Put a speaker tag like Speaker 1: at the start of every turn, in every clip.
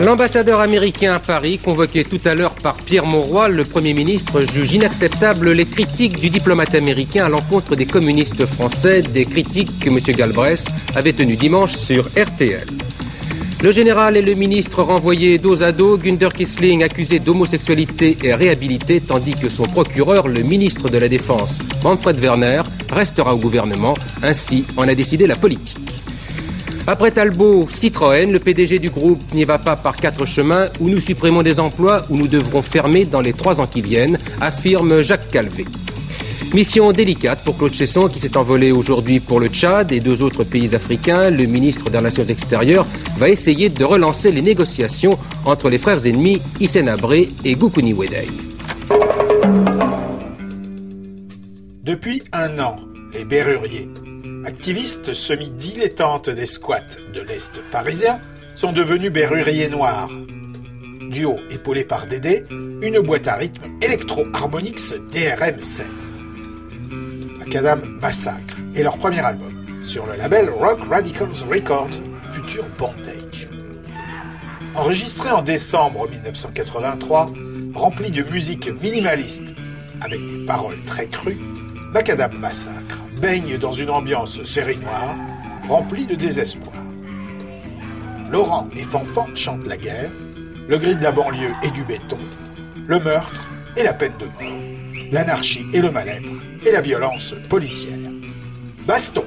Speaker 1: L'ambassadeur américain à Paris, convoqué tout à l'heure par Pierre Mauroy, le Premier ministre, juge inacceptable les critiques du diplomate américain à l'encontre des communistes français, des critiques que M. Galbraith avait tenues dimanche sur RTL. Le général et le ministre renvoyés dos à dos, Günther Kissling accusé d'homosexualité est réhabilité, tandis que son procureur, le ministre de la Défense, Manfred Werner, restera au gouvernement. Ainsi en a décidé la politique. Après Talbot, Citroën, le PDG du groupe n'y va pas par quatre chemins où nous supprimons des emplois où nous devrons fermer dans les trois ans qui viennent, affirme Jacques Calvé. Mission délicate pour Claude Chesson qui s'est envolé aujourd'hui pour le Tchad et deux autres pays africains. Le ministre des Relations extérieures va essayer de relancer les négociations entre les frères ennemis Hissène Abré et Goukouni Wedei.
Speaker 2: Depuis un an, les Berruriers, activistes semi-dilettantes des squats de l'Est parisien, sont devenus berruriers noirs. Duo épaulé par Dédé, une boîte à rythme Electro-Harmonix DRM-16. Macadam Massacre est leur premier album, sur le label Rock Radicals Records Future Bondage. Enregistré en décembre 1983, rempli de musique minimaliste, avec des paroles très crues, Macadam Massacre baigne dans une ambiance série noire, remplie de désespoir. Laurent et Fanfan chantent la guerre, le gris de la banlieue et du béton, le meurtre et la peine de mort, l'anarchie et le mal-être et la violence policière. Baston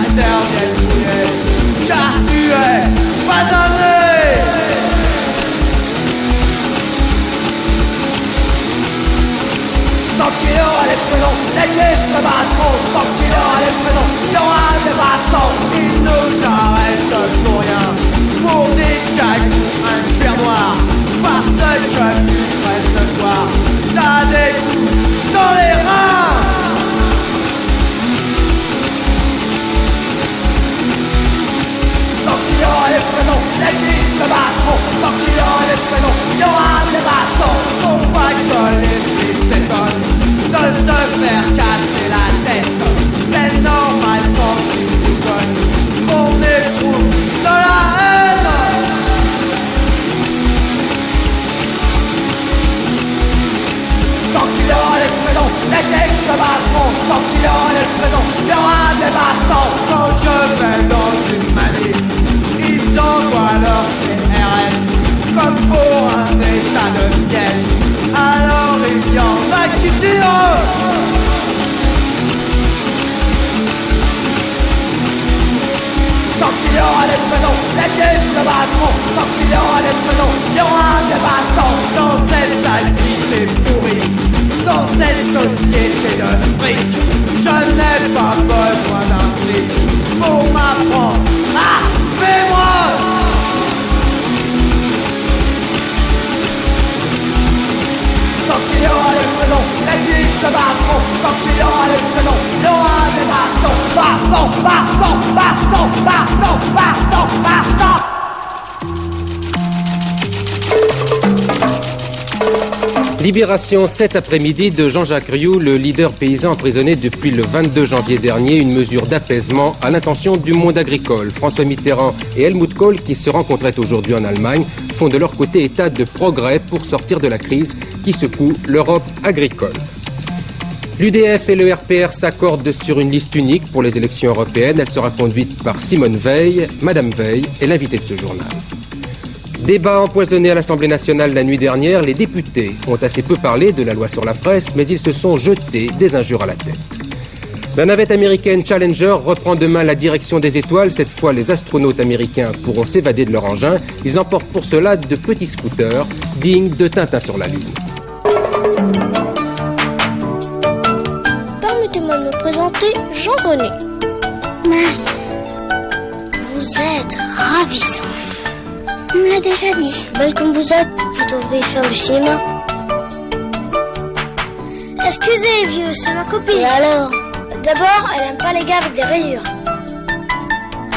Speaker 3: serviette mouillée, car tu es poisonné. Tant qu'il y aura les prisons, les kids se battront. Tant qu'il y aura les prisons, il y aura des bastons. Tant qu'il y aura les prisons, il y aura
Speaker 1: Libération cet après-midi de Jean-Jacques Rioux, le leader paysan emprisonné depuis le 22 janvier dernier, une mesure d'apaisement à l'intention du monde agricole. François Mitterrand et Helmut Kohl, qui se rencontraient aujourd'hui en Allemagne, font de leur côté état de progrès pour sortir de la crise qui secoue l'Europe agricole. L'UDF et le RPR s'accordent sur une liste unique pour les élections européennes. Elle sera conduite par Simone Veil. Madame Veil est l'invitée de ce journal. Débat empoisonné à l'Assemblée nationale la nuit dernière, les députés ont assez peu parlé de la loi sur la presse, mais ils se sont jetés des injures à la tête. La navette américaine Challenger reprend demain la direction des étoiles. Cette fois, les astronautes américains pourront s'évader de leur engin. Ils emportent pour cela de petits scooters dignes de Tintin sur la Lune.
Speaker 4: Permettez-moi de me présenter Jean-René.
Speaker 5: Marie, vous êtes ravissante.
Speaker 4: On me l'a déjà dit. Belle comme vous êtes, vous devriez faire du cinéma. Excusez, vieux, c'est ma copine. Et alors D'abord, elle aime pas les gars avec des rayures.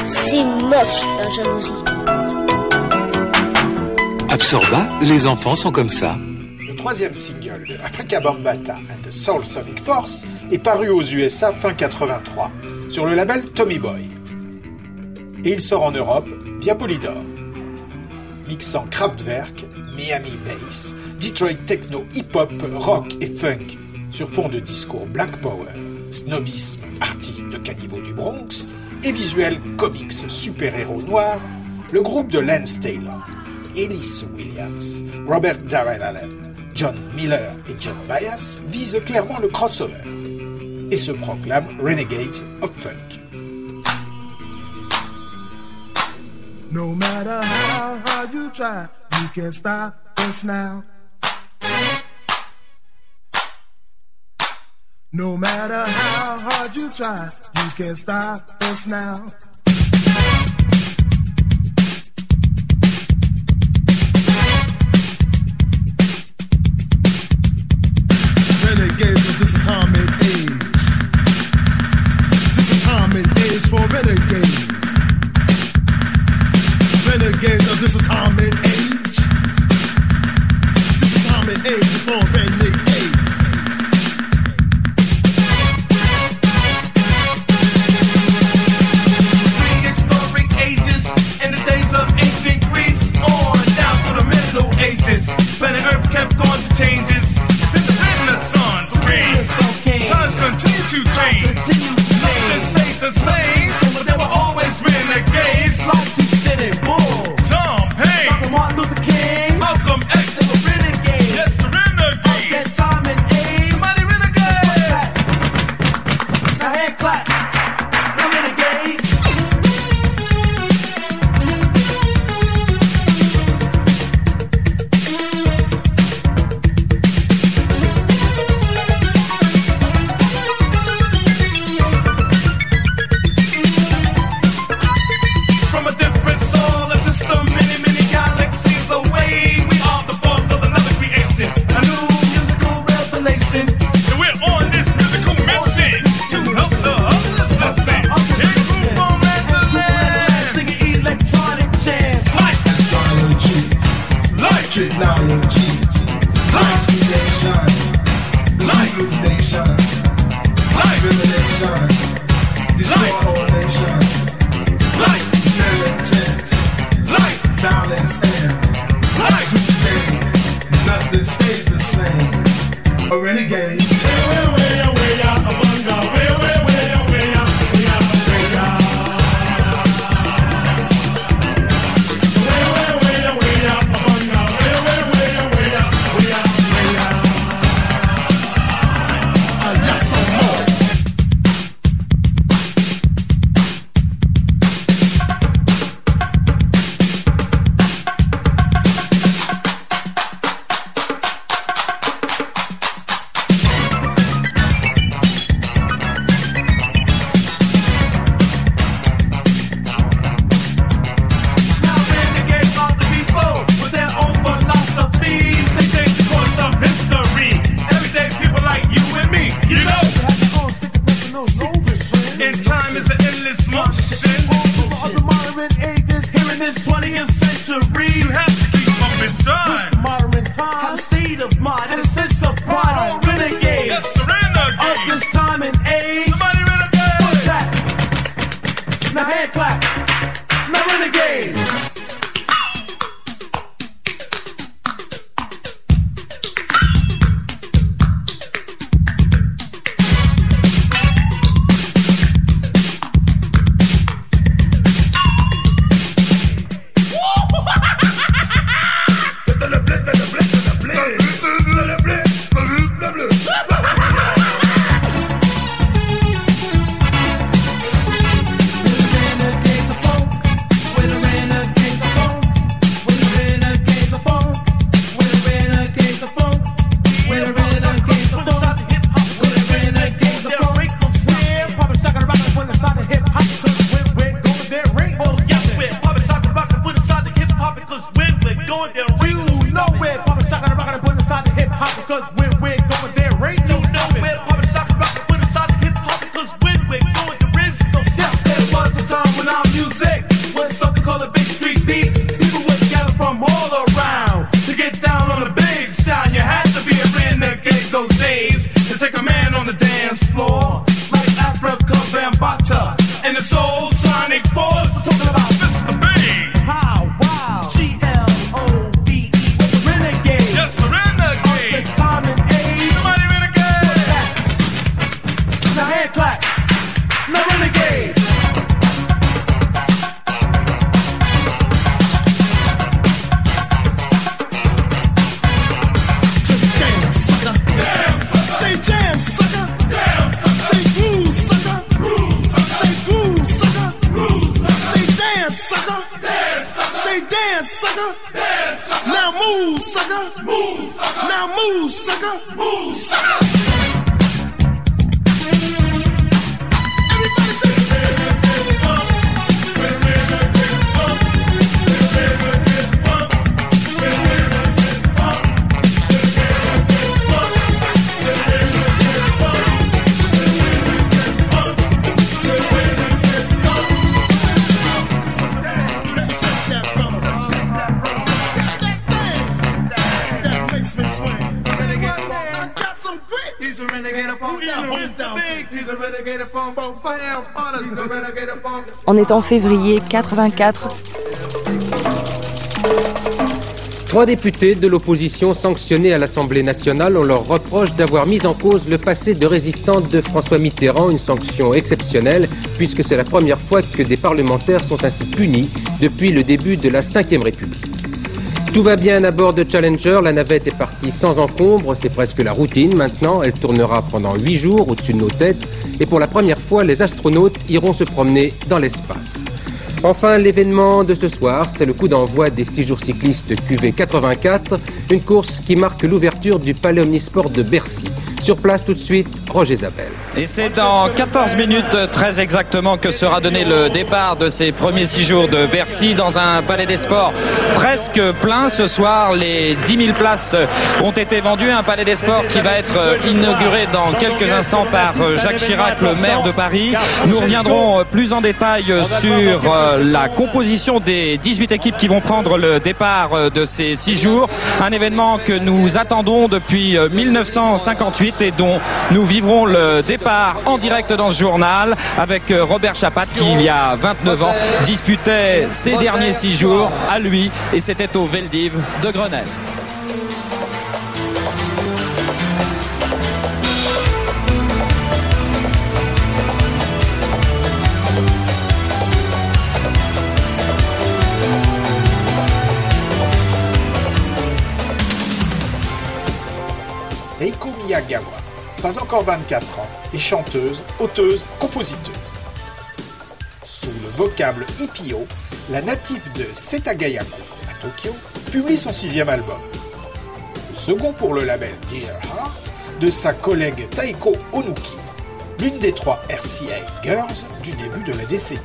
Speaker 4: C'est moche, la jalousie.
Speaker 6: Absorba, les enfants sont comme ça.
Speaker 2: Le troisième single de Africa Bambata and the Soul Sonic Force est paru aux USA fin 83 sur le label Tommy Boy. Et il sort en Europe via Polydor. Mixant Kraftwerk, Miami Bass, Detroit Techno, Hip-Hop, Rock et Funk sur fond de discours Black Power, snobisme arty de caniveau du Bronx et visuel comics super-héros noirs, le groupe de Lance Taylor, Ellis Williams, Robert Darrell Allen, John Miller et John Bias vise clairement le crossover et se proclame Renegade of Funk.
Speaker 7: No matter how hard you try, you can't stop us now. No matter how hard you try, you can't stop us now. Renegades of this atomic for renegades. Renegades of this atomic age. This atomic age for renegades. En
Speaker 8: février 84.
Speaker 1: Trois députés de l'opposition sanctionnés à l'Assemblée nationale, on leur reproche d'avoir mis en cause le passé de résistance de François Mitterrand, une sanction exceptionnelle, puisque c'est la première fois que des parlementaires sont ainsi punis depuis le début de la Ve République. Tout va bien à bord de Challenger, la navette est partie sans encombre, c'est presque la routine. Maintenant, elle tournera pendant huit jours au-dessus de nos têtes, et pour la première fois, les astronautes iront se promener dans l'espace. Enfin, l'événement de ce soir, c'est le coup d'envoi des 6 jours cyclistes QV 84, une course qui marque l'ouverture du Palais Omnisport de Bercy. Sur place tout de suite, Roger Zabel.
Speaker 9: Et c'est dans 14 minutes très exactement que sera donné le départ de ces premiers 6 jours de Bercy dans un Palais des Sports presque plein ce soir. Les 10 000 places ont été vendues. Un Palais des Sports qui va être inauguré dans quelques instants par Jacques Chirac, le maire de Paris. Nous reviendrons plus en détail sur la composition des 18 équipes qui vont prendre le départ de ces 6 jours. Un événement que nous attendons depuis 1958 et dont nous vivrons le départ en direct dans ce journal avec euh, Robert Chapat qui il y a 29 ans disputait ces derniers six jours à lui et c'était au Veldiv de Grenelle.
Speaker 2: Pas encore 24 ans, est chanteuse, auteuse, compositeuse. Sous le vocable Ipio, la native de Setagayama, à Tokyo, publie son sixième album. Le second pour le label Dear Heart de sa collègue Taiko Onuki, l'une des trois RCA Girls du début de la décennie.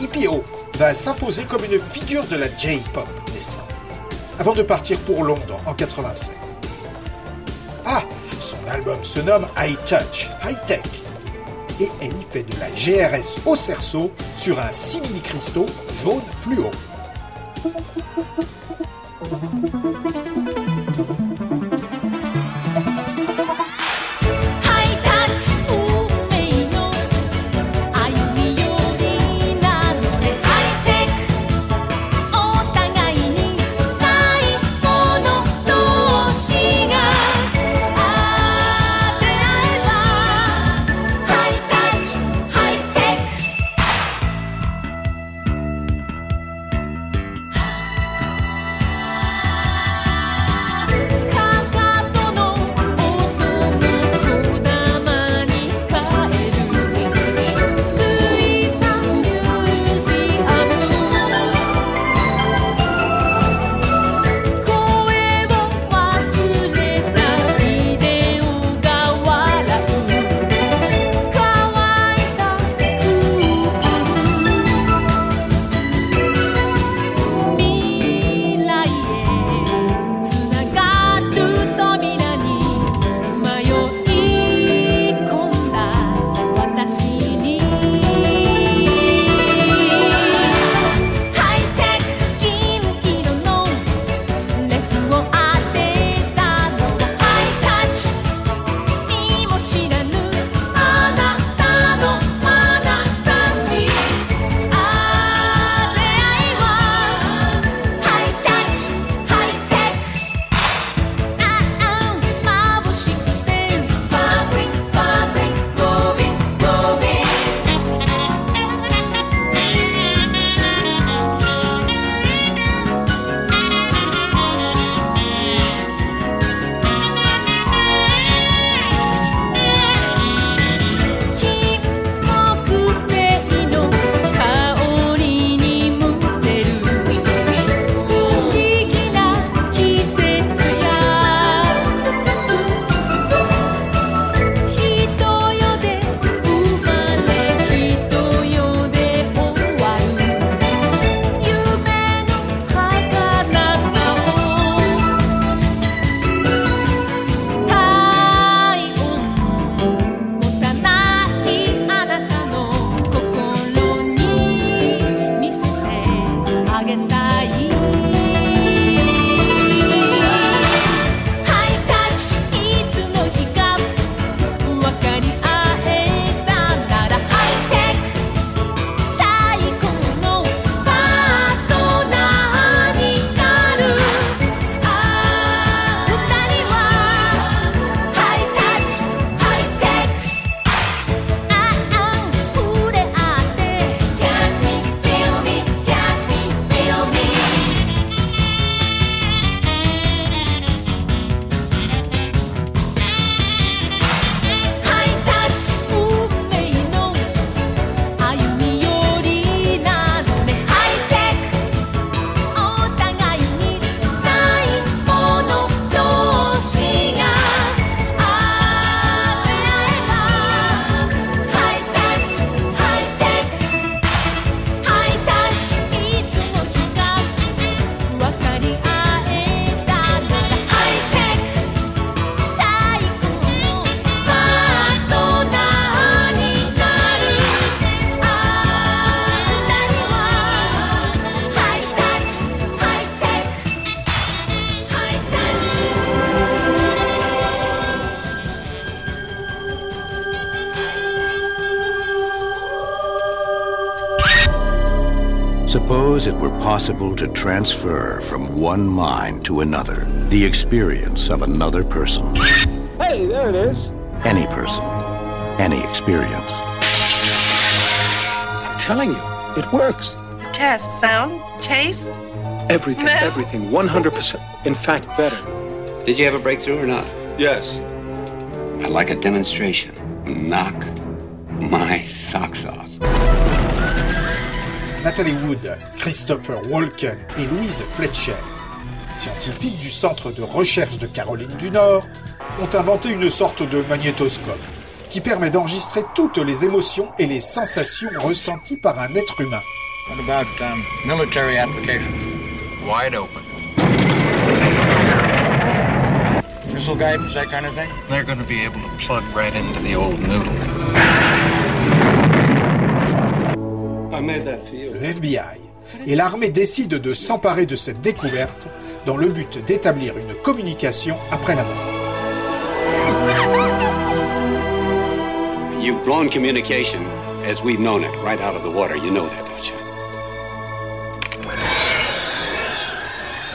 Speaker 2: Ipio va s'imposer comme une figure de la J-pop naissante, avant de partir pour Londres en 87. Son album se nomme High Touch, High Tech. Et elle y fait de la GRS au cerceau sur un simili-cristaux jaune fluo.
Speaker 10: Suppose it were possible to transfer from one mind to another the experience of another person.
Speaker 11: Hey, there it is.
Speaker 10: Any person, any experience.
Speaker 11: I'm telling you, it works.
Speaker 12: The test, sound, taste?
Speaker 11: Everything,
Speaker 12: Smell.
Speaker 11: everything, 100%. In fact, better.
Speaker 13: Did you have a breakthrough or not?
Speaker 11: Yes.
Speaker 13: I'd like a demonstration. Knock my socks off.
Speaker 2: Natalie Wood, Christopher Walken et Louise Fletcher, scientifiques du Centre de recherche de Caroline du Nord, ont inventé une sorte de magnétoscope qui permet d'enregistrer toutes les émotions et les sensations ressenties par un être humain.
Speaker 14: What about um, military applications?
Speaker 15: Wide open.
Speaker 14: Missile guidance, that kind of thing?
Speaker 15: They're going to be able to plug right into the old noodle.
Speaker 2: Le FBI et l'armée décident de s'emparer de cette découverte dans le but d'établir une communication après la mort.
Speaker 13: You've blown communication as we've known it right out of the water. You know that, don't you?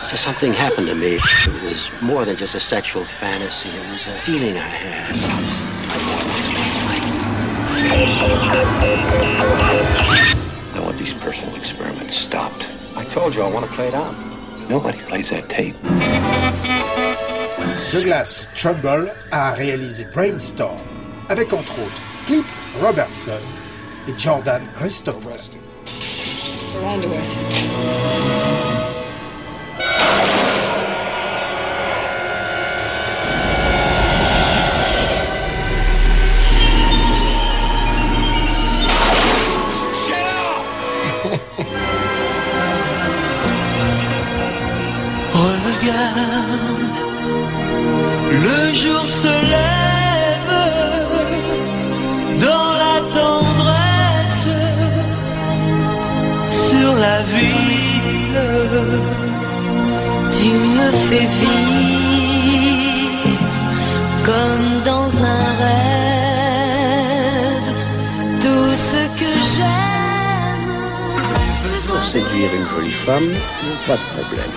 Speaker 16: So something happened to me. It was more than just a sexual fantasy. It was a feeling I had. I want these personal experiments stopped. I told you I want to play it out. Nobody plays that tape.
Speaker 2: Douglas Trumbull a réalisé Brainstorm avec entre autres Cliff Robertson et Jordan Christopher.
Speaker 17: They're onto us.
Speaker 18: Me fais vivre comme dans un rêve tout ce que j'aime.
Speaker 16: Pour séduire une jolie femme, pas de problème.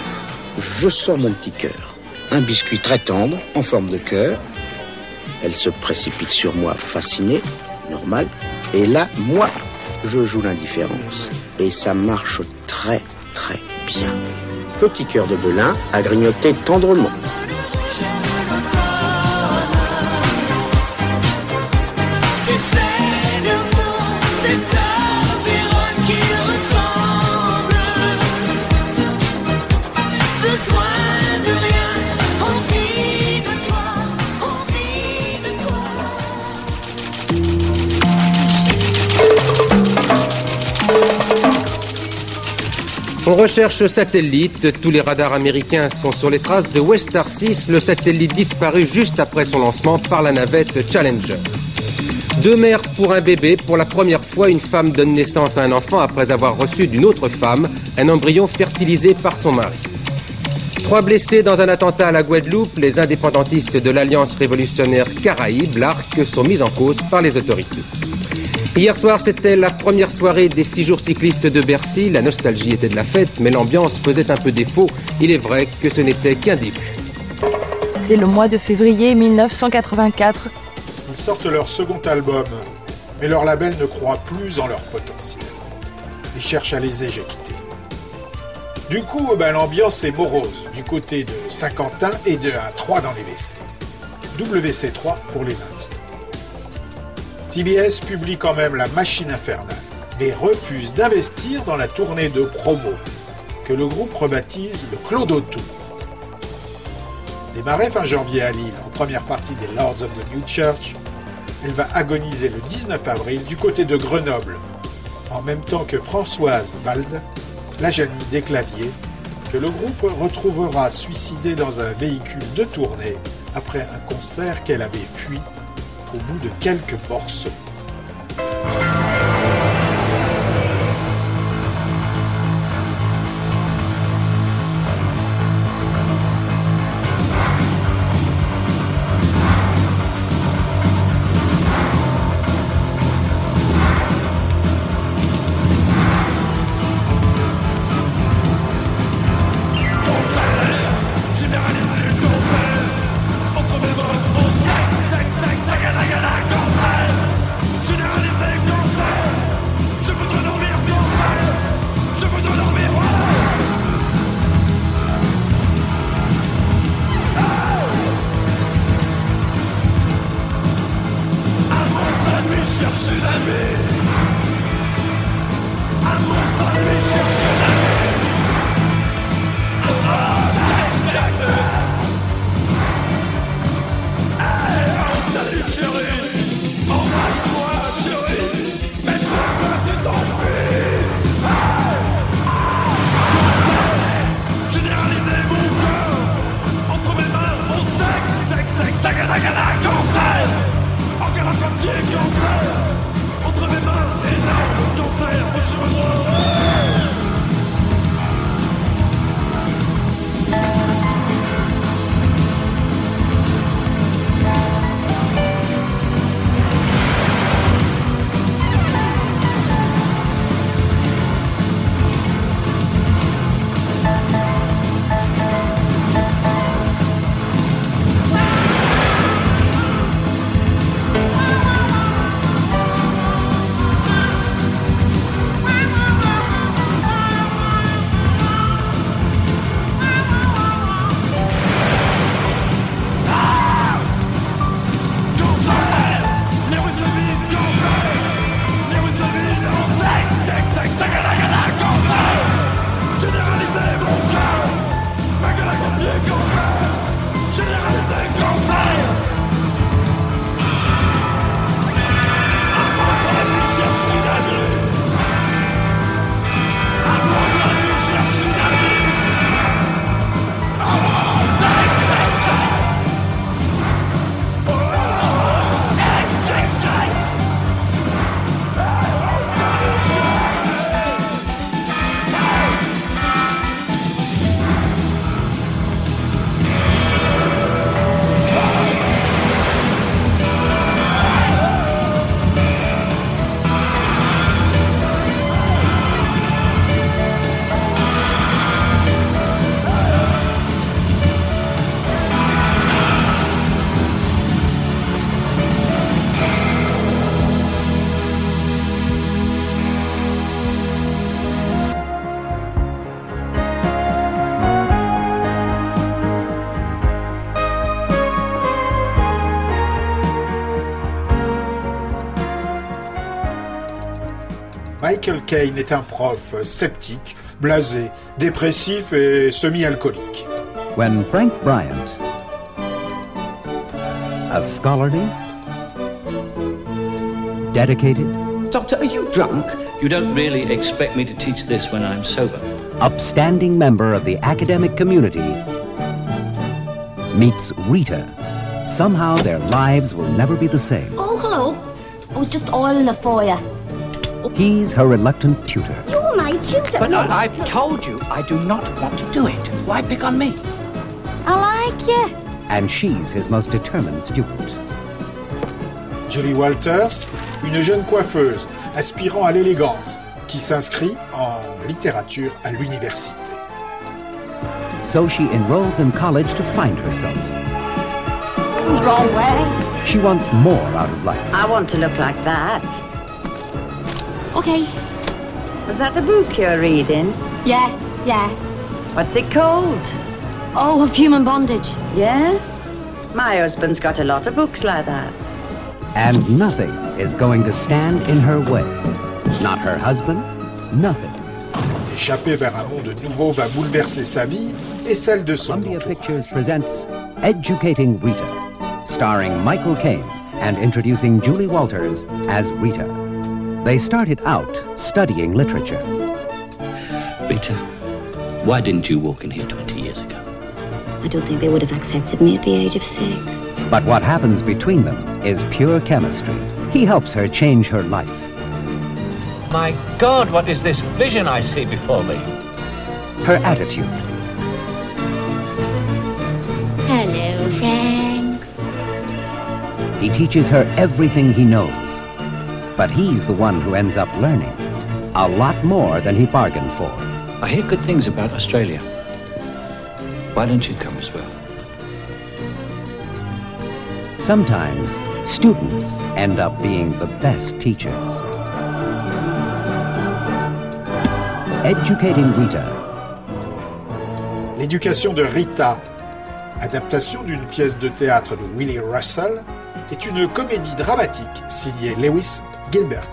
Speaker 16: Je sors mon petit cœur. Un biscuit très tendre, en forme de cœur. Elle se précipite sur moi, fascinée, normal. Et là, moi, je joue l'indifférence. Et ça marche très, très bien. Petit cœur de Belin à grignoter tendrement.
Speaker 1: Recherche satellite, tous les radars américains sont sur les traces de Westar 6, le satellite disparu juste après son lancement par la navette Challenger. Deux mères pour un bébé, pour la première fois une femme donne naissance à un enfant après avoir reçu d'une autre femme un embryon fertilisé par son mari. Trois blessés dans un attentat à la Guadeloupe, les indépendantistes de l'Alliance révolutionnaire Caraïbe, l'ARC, sont mis en cause par les autorités. Hier soir, c'était la première soirée des six jours cyclistes de Bercy. La nostalgie était de la fête, mais l'ambiance faisait un peu défaut. Il est vrai que ce n'était qu'un début.
Speaker 8: C'est le mois de février 1984.
Speaker 2: Ils sortent leur second album, mais leur label ne croit plus en leur potentiel. Ils cherchent à les éjecter. Du coup, ben, l'ambiance est morose du côté de Saint-Quentin et de A3 dans les WC. WC3 pour les intimes. CBS publie quand même La Machine Infernale, mais refuse d'investir dans la tournée de promo que le groupe rebaptise le Clodo Tour. Démarrée fin janvier à Lille en première partie des Lords of the New Church, elle va agoniser le 19 avril du côté de Grenoble, en même temps que Françoise Valde, la Janie des claviers, que le groupe retrouvera suicidée dans un véhicule de tournée après un concert qu'elle avait fui au bout de quelques morceaux. Michael Caine est un prof sceptique, blasé, dépressif et semi-alcoolique.
Speaker 19: When Frank Bryant, a scholarly, dedicated,
Speaker 20: Doctor, are you drunk? You don't really expect me to teach this when I'm sober.
Speaker 19: upstanding member of the academic community, meets Rita, somehow their lives will never be the same.
Speaker 21: Oh, hello. I was just oiling the fire.
Speaker 19: He's her reluctant tutor.
Speaker 21: You're my tutor.
Speaker 20: But I, I've told you I do not want to do it. Why pick on me?
Speaker 21: I like you.
Speaker 19: and she's his most determined student.
Speaker 2: Julie Walters, une jeune coiffeuse aspirant à l'élégance, qui s'inscrit en littérature à l'université.
Speaker 19: So she enrolls in college to find herself.
Speaker 21: Wrong way.
Speaker 19: She wants more out of life.
Speaker 22: I want to look like that.
Speaker 21: Okay.
Speaker 22: Was that a book you're reading?
Speaker 21: Yeah, yeah.
Speaker 22: What's it called?
Speaker 21: Oh, of human bondage.
Speaker 22: Yeah? My husband's got a lot of books like that.
Speaker 19: And nothing is going to stand in her way. Not her husband, nothing.
Speaker 2: Cette échappée vers un monde nouveau va bouleverser sa vie et celle de son
Speaker 19: Columbia Pictures presents Educating Rita, starring Michael Caine and introducing Julie Walters as Rita. They started out studying literature.
Speaker 20: Rita, why didn't you walk in here 20 years ago?
Speaker 21: I don't think they would have accepted me at the age of six.
Speaker 19: But what happens between them is pure chemistry. He helps her change her life.
Speaker 20: My God, what is this vision I see before me?
Speaker 19: Her attitude,
Speaker 21: Hello, Frank.
Speaker 19: he teaches her everything he knows. But he's the one who ends up learning a lot more than he bargained for.
Speaker 20: I hear good things about Australia. Why don't you come as well?
Speaker 19: Sometimes students end up being the best teachers. Educating Rita,
Speaker 2: L'éducation de Rita, adaptation d'une pièce de théâtre de Willie Russell, est une comédie dramatique signée Lewis Gilbert.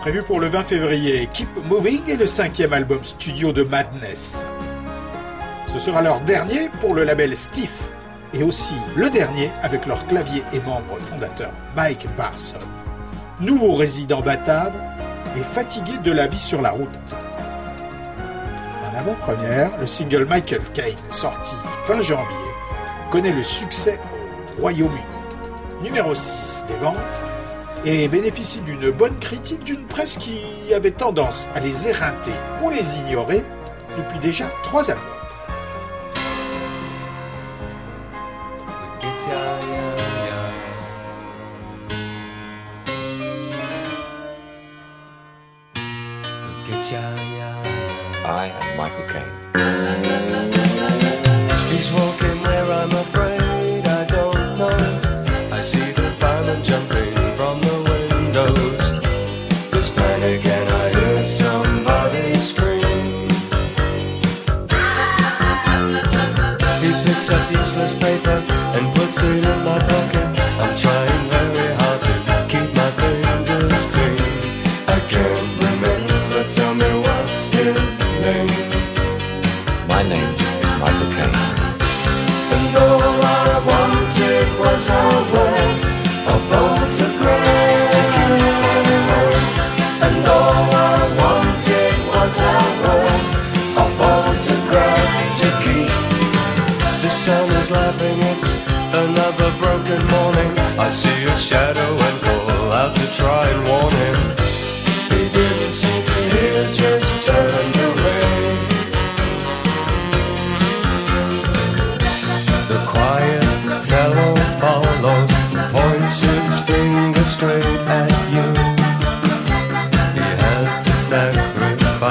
Speaker 2: Prévu pour le 20 février, Keep Moving est le cinquième album studio de Madness. Ce sera leur dernier pour le label Stiff et aussi le dernier avec leur clavier et membre fondateur Mike Barson. Nouveau résident batave et fatigué de la vie sur la route. En avant-première, le single Michael Caine, sorti fin janvier, connaît le succès au Royaume-Uni. Numéro 6 des ventes et bénéficie d'une bonne critique d'une presse qui avait tendance à les éreinter ou les ignorer depuis déjà trois albums.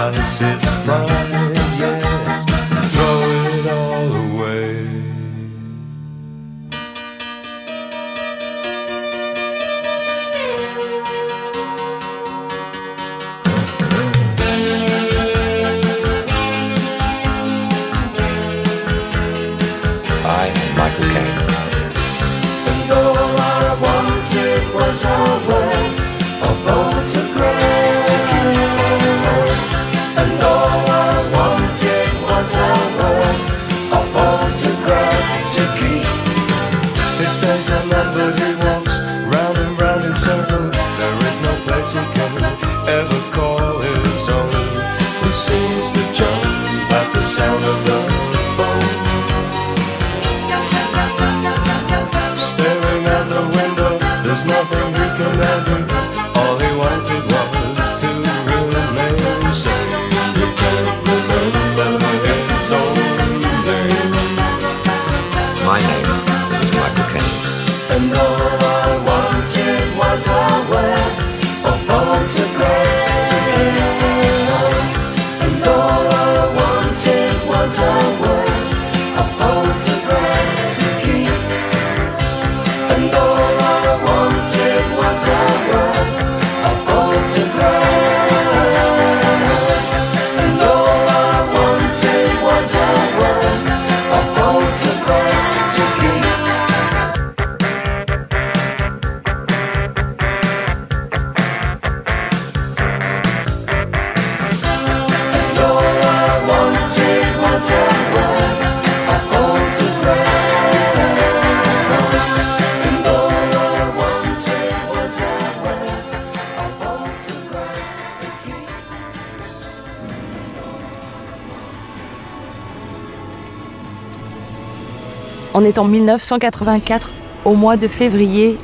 Speaker 23: Alice's brother.
Speaker 8: On est en 1984, au mois de février.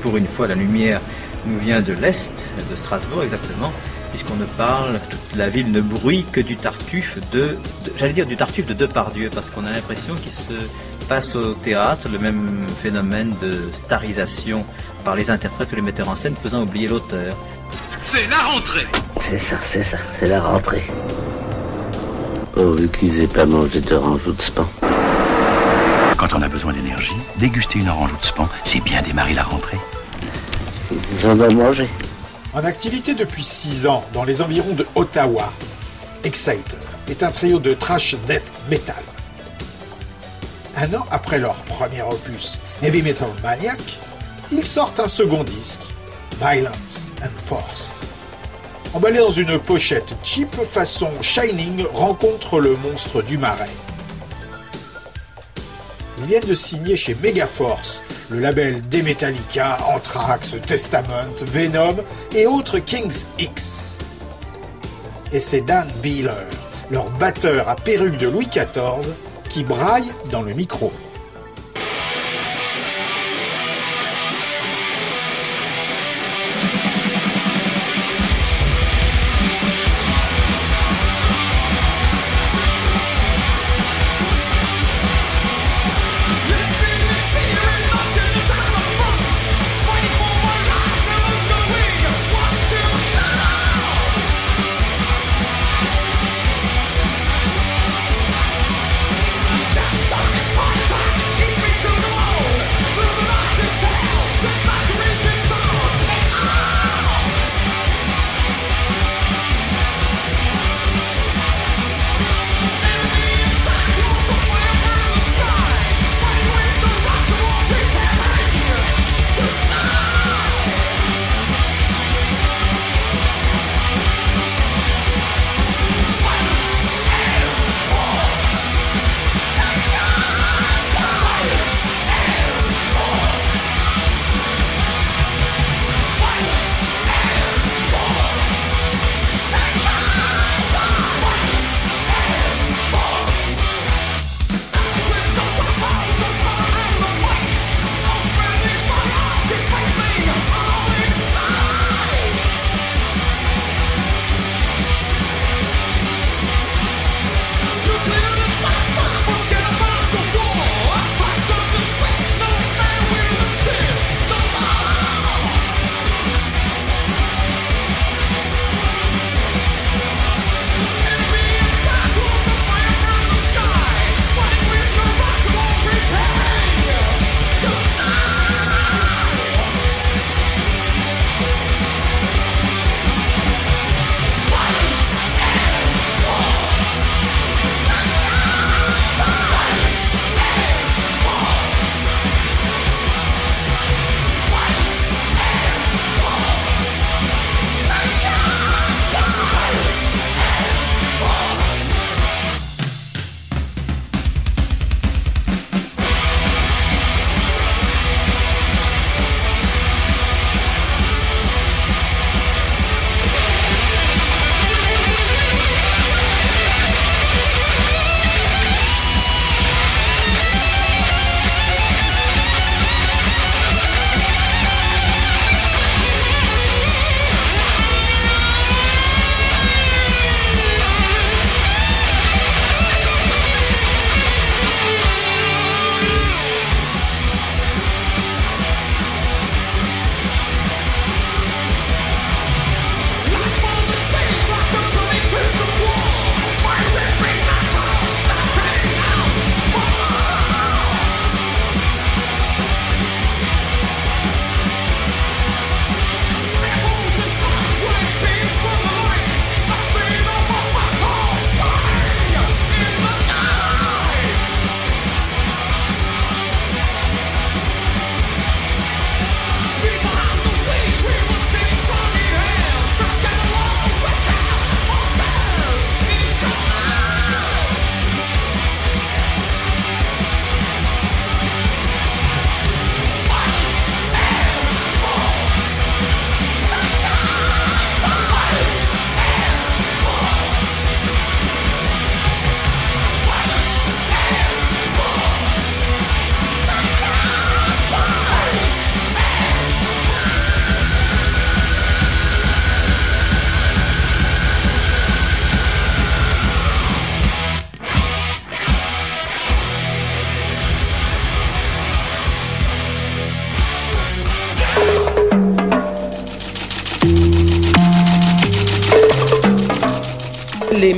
Speaker 24: Pour une fois, la lumière nous vient de l'Est, de Strasbourg exactement, puisqu'on ne parle, toute la ville ne bruit que du Tartuffe de, de- j'allais dire du Tartuffe de Depardieu, parce qu'on a l'impression qu'il se passe au théâtre le même phénomène de starisation par les interprètes ou les metteurs en scène faisant oublier l'auteur.
Speaker 25: C'est la rentrée
Speaker 26: C'est ça, c'est ça, c'est la rentrée. Oh, vu qu'ils aient pas mangé d'orange ou de span.
Speaker 27: Quand on a besoin d'énergie, déguster une orange ou de span, c'est bien démarrer la rentrée.
Speaker 26: Ils en ont mangé.
Speaker 2: En activité depuis 6 ans dans les environs de Ottawa, Exciter est un trio de trash death metal. Un an après leur premier opus, Heavy Metal Maniac, ils sortent un second disque, Violence and Force. Emballé dans une pochette cheap façon Shining rencontre le monstre du marais. Viennent de signer chez Megaforce, le label des Metallica, Anthrax, Testament, Venom et autres Kings X. Et c'est Dan Beeler, leur batteur à perruque de Louis XIV, qui braille dans le micro.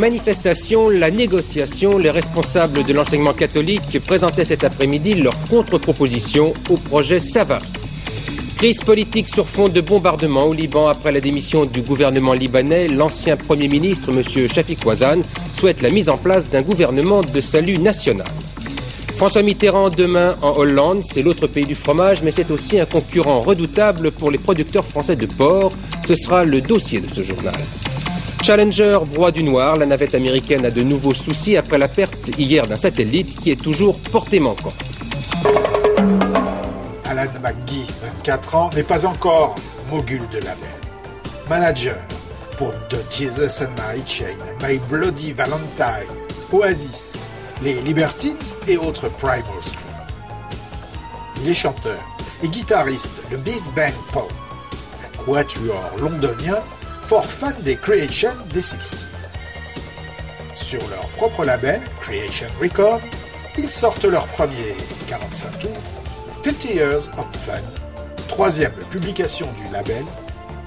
Speaker 1: Manifestations, la négociation, les responsables de l'enseignement catholique présentaient cet après-midi leur contre-proposition au projet Sava. Crise politique sur fond de bombardement au Liban après la démission du gouvernement libanais, l'ancien Premier ministre M. Shafiq Ouazan souhaite la mise en place d'un gouvernement de salut national. François Mitterrand demain en Hollande, c'est l'autre pays du fromage, mais c'est aussi un concurrent redoutable pour les producteurs français de porc. Ce sera le dossier de ce journal. Challenger broie du noir, la navette américaine a de nouveaux soucis après la perte hier d'un satellite qui est toujours porté manquant.
Speaker 2: Alan McGee, 24 ans, n'est pas encore mogul de label. Manager pour The Jesus and Mary Chain, My Bloody Valentine, Oasis, les Libertines et autres Primal Street. Il est et guitariste de Beef Bang Poe, un quatuor londonien fort fan des Creation des 60s. Sur leur propre label, Creation Records, ils sortent leur premier 45 tours 50 Years of Fun, troisième publication du label,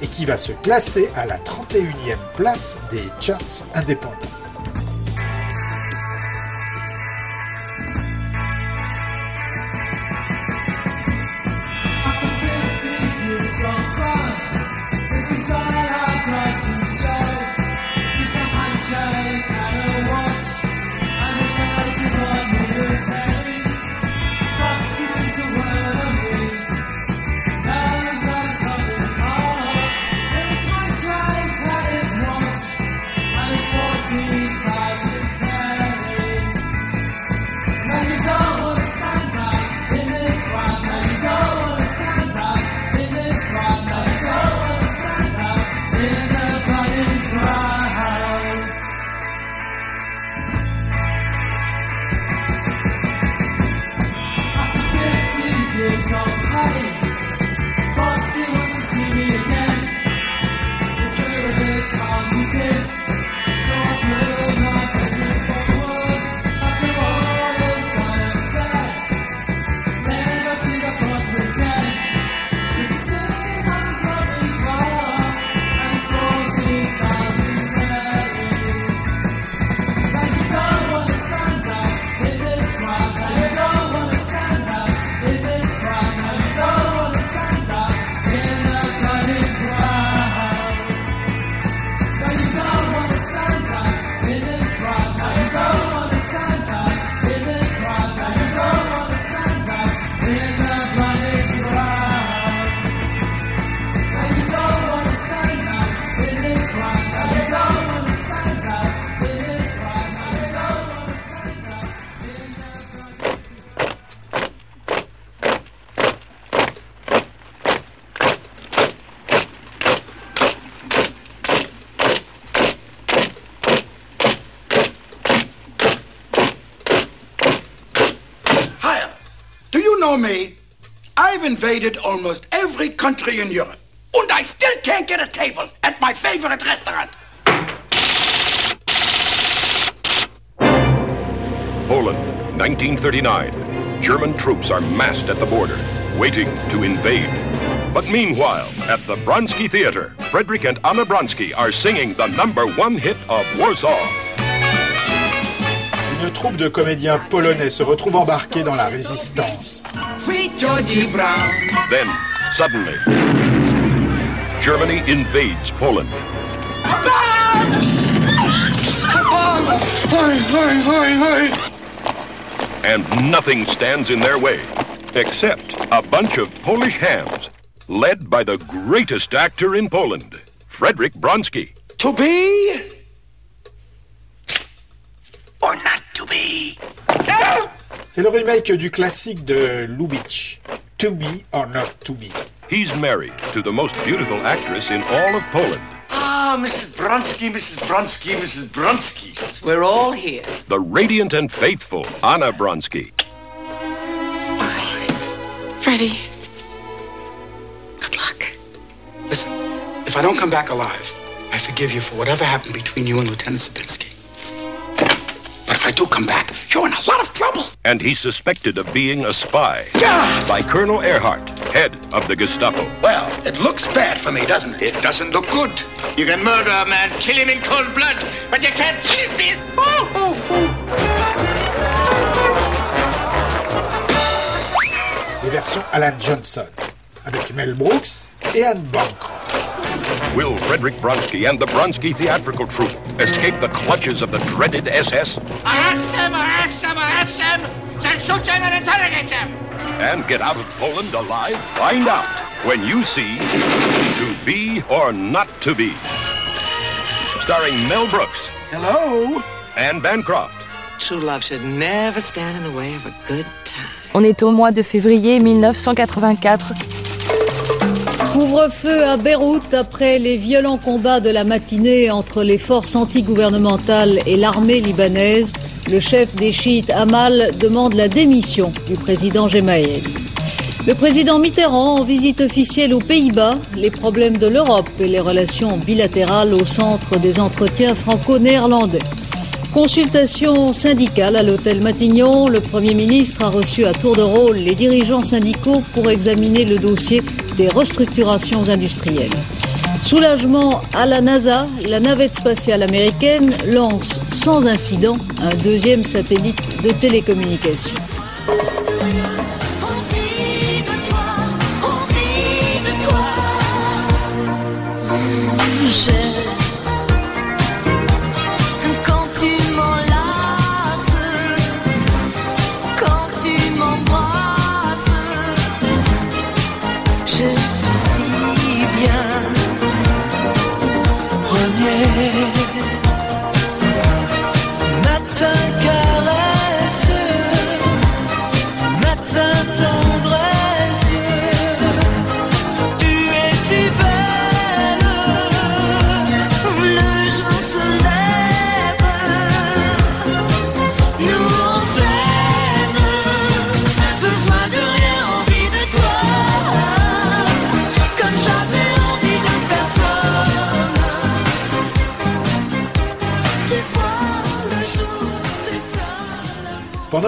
Speaker 2: et qui va se classer à la 31e place des charts indépendants.
Speaker 28: Invaded almost every country in Europe. And I still can't get a table at my favorite restaurant.
Speaker 29: Poland, 1939. German troops are massed at the border, waiting to invade. But meanwhile, at the Bronsky Theater, Frederick and Anna Bronsky are singing the number one hit of Warsaw.
Speaker 2: Une troupe de comédiens polonais se retrouve embarquée dans la résistance.
Speaker 28: Sweet Georgie Brown.
Speaker 29: Then, suddenly, Germany invades Poland. And nothing stands in their way, except a bunch of Polish hams, led by the greatest actor in Poland, Frederick Bronsky.
Speaker 28: To be? Or not to be.
Speaker 2: C'est le remake du classique de Lubitsch, To Be or Not To Be.
Speaker 29: He's married to the most beautiful actress in all of Poland,
Speaker 30: Ah, Mrs. Bronsky, Mrs. Bronsky, Mrs. Bronsky.
Speaker 12: We're all here.
Speaker 29: the radiant and faithful Anna Bronsky.
Speaker 30: Freddie. Good luck. Listen, if I don't come back alive, I forgive you for whatever happened between you and Lieutenant Sabinski. But if I do come back, you're in a lot of trouble.
Speaker 29: And he's suspected of being a spy
Speaker 30: Yeah!
Speaker 29: by Colonel Earhart, head of the Gestapo.
Speaker 28: Well, it looks bad for me, doesn't it?
Speaker 31: It doesn't look good. You can murder a man, kill him in cold blood, but you can't cheat me. Oh, oh, oh.
Speaker 2: Les versions Alan Johnson, avec Mel Brooks et Anne Bancroft.
Speaker 29: Will Frederick Bronsky and the Bronsky Theatrical Troupe escape the clutches of the dreaded SS
Speaker 31: Arrest them, arrest them, arrest them. Then shoot them and interrogate them.
Speaker 29: and get out of Poland alive? Find out when you see To Be or Not to Be. Starring Mel Brooks.
Speaker 28: Hello?
Speaker 29: Anne Bancroft.
Speaker 32: True love should never stand in the way of a good time.
Speaker 8: On est au mois de février 1984.
Speaker 33: Couvre-feu à Beyrouth après les violents combats de la matinée entre les forces antigouvernementales et l'armée libanaise. Le chef des chiites Amal demande la démission du président Gemayel. Le président Mitterrand en visite officielle aux Pays-Bas, les problèmes de l'Europe et les relations bilatérales au centre des entretiens franco-néerlandais. Consultation syndicale à l'hôtel Matignon. Le Premier ministre a reçu à tour de rôle les dirigeants syndicaux pour examiner le dossier des restructurations industrielles. Soulagement à la NASA, la navette spatiale américaine lance sans incident un deuxième satellite de télécommunication.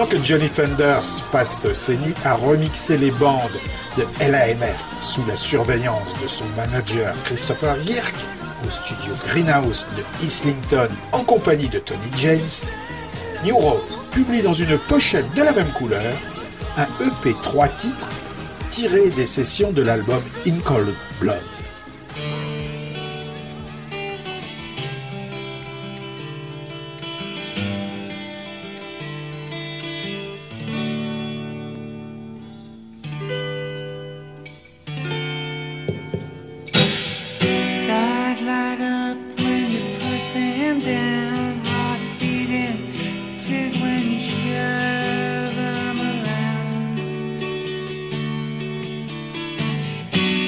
Speaker 2: Que Johnny Thunders passe ses nuits à remixer les bandes de LAMF sous la surveillance de son manager Christopher Girk au studio Greenhouse de Islington en compagnie de Tony James, New Rose publie dans une pochette de la même couleur un EP 3 titres tiré des sessions de l'album In Cold Blood.
Speaker 18: Down. Heart beating, this is when you around.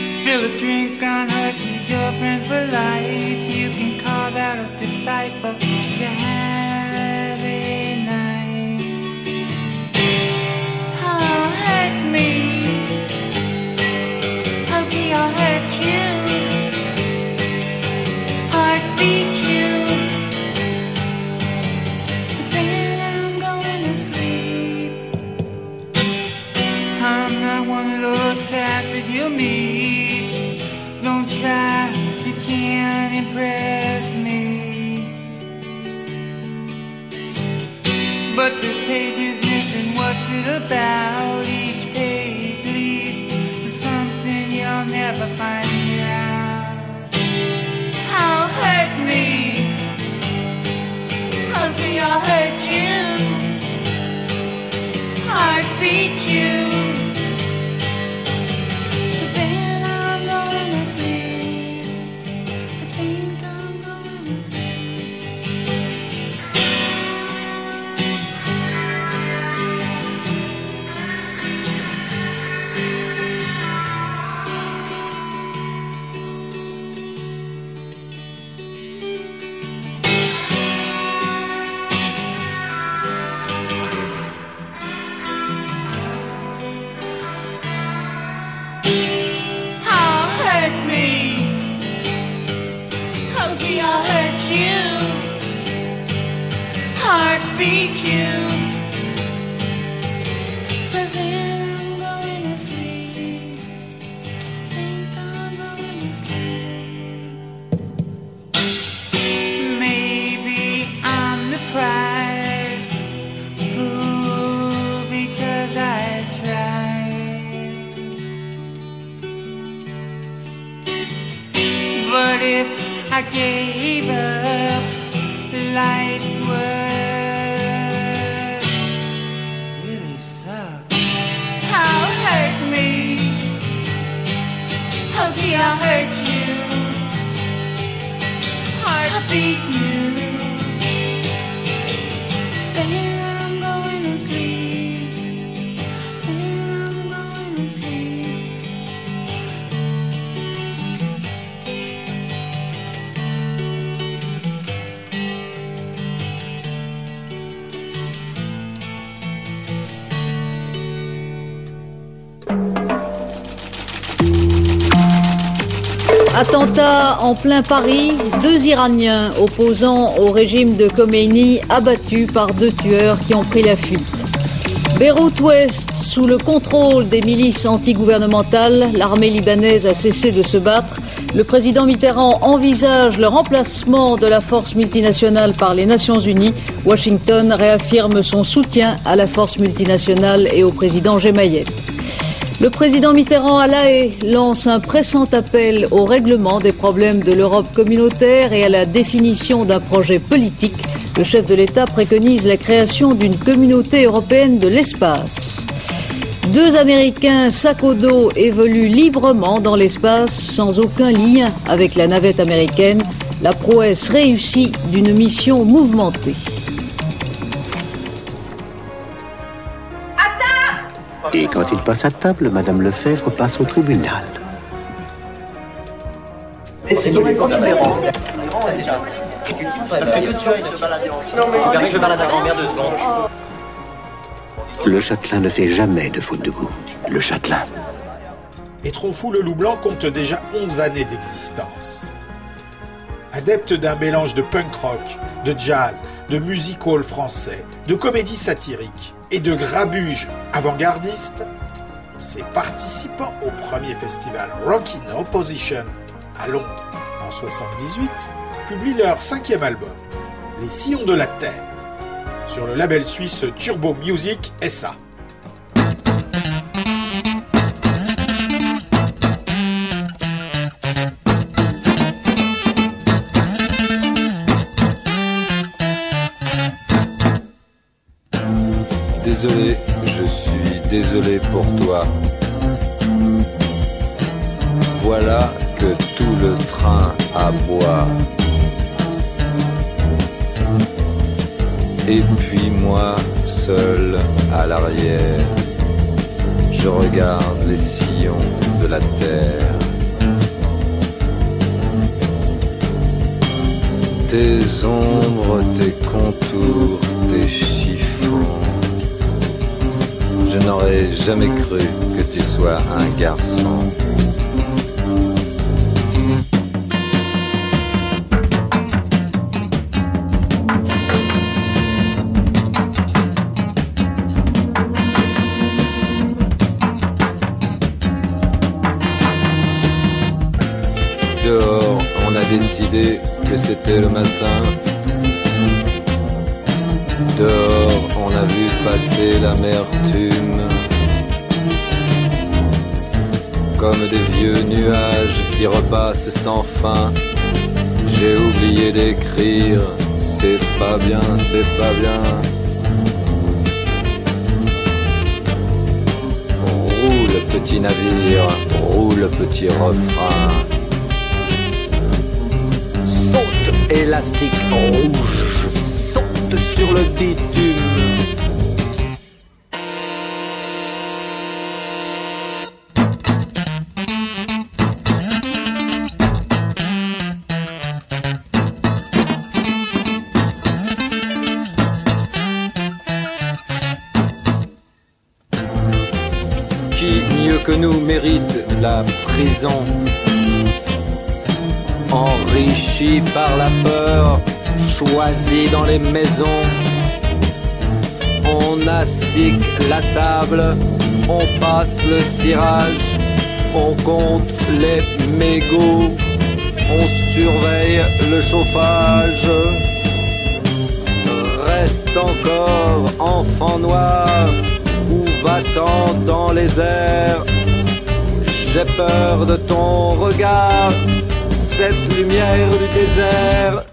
Speaker 18: Spill a drink on her, she's your friend for life. You can call that a disciple. How can I hurt you? Heart beat you. I gave up? Life
Speaker 34: Attentat en plein Paris, deux Iraniens opposants au régime de Khomeini abattus par deux tueurs qui ont pris la fuite. Beyrouth Ouest, sous le contrôle des milices antigouvernementales, l'armée libanaise a cessé de se battre. Le président Mitterrand envisage le remplacement de la force multinationale par les Nations Unies. Washington réaffirme son soutien à la force multinationale et au président Gemayel. Le président Mitterrand à La lance un pressant appel au règlement des problèmes de l'Europe communautaire et à la définition d'un projet politique. Le chef de l'État préconise la création d'une communauté européenne de l'espace. Deux Américains sac au dos évoluent librement dans l'espace sans aucun lien avec la navette américaine. La prouesse réussie d'une mission mouvementée.
Speaker 16: Et quand il passe à table, Madame Lefebvre passe au tribunal.
Speaker 24: Je les rends. Parce que tout de suite, je te balade en Non, mais je balade à grand-mère deux secondes.
Speaker 16: Le châtelain ne fait jamais de faute de goût. Le châtelain.
Speaker 2: Et Trop Fou le Loup Blanc compte déjà 11 années d'existence. Adepte d'un mélange de punk rock, de jazz, de music hall français, de comédie satirique et de grabuge avant-gardiste, ses participants au premier festival Rock in Opposition à Londres en 78 publient leur cinquième album, Les Sillons de la Terre, sur le label suisse Turbo Music SA.
Speaker 35: Désolé, je suis désolé pour toi. Voilà que tout le train aboie. Et puis moi, seul à l'arrière, je regarde les sillons de la terre. Tes ombres, tes contours, tes n'aurais jamais cru que tu sois un garçon. Dehors, on a décidé que c'était le matin. Dehors, passer l'amertume. Comme des vieux nuages qui repassent sans fin. J'ai oublié d'écrire, c'est pas bien, c'est pas bien. Roule petit navire, roule petit refrain. Saute élastique rouge, saute sur le bitume. Choisi dans les maisons. On astique la table, on passe le cirage, on compte les mégots, on surveille le chauffage. Reste encore enfant noir, où va-t'en dans les airs? J'ai peur de ton regard, cette lumière du désert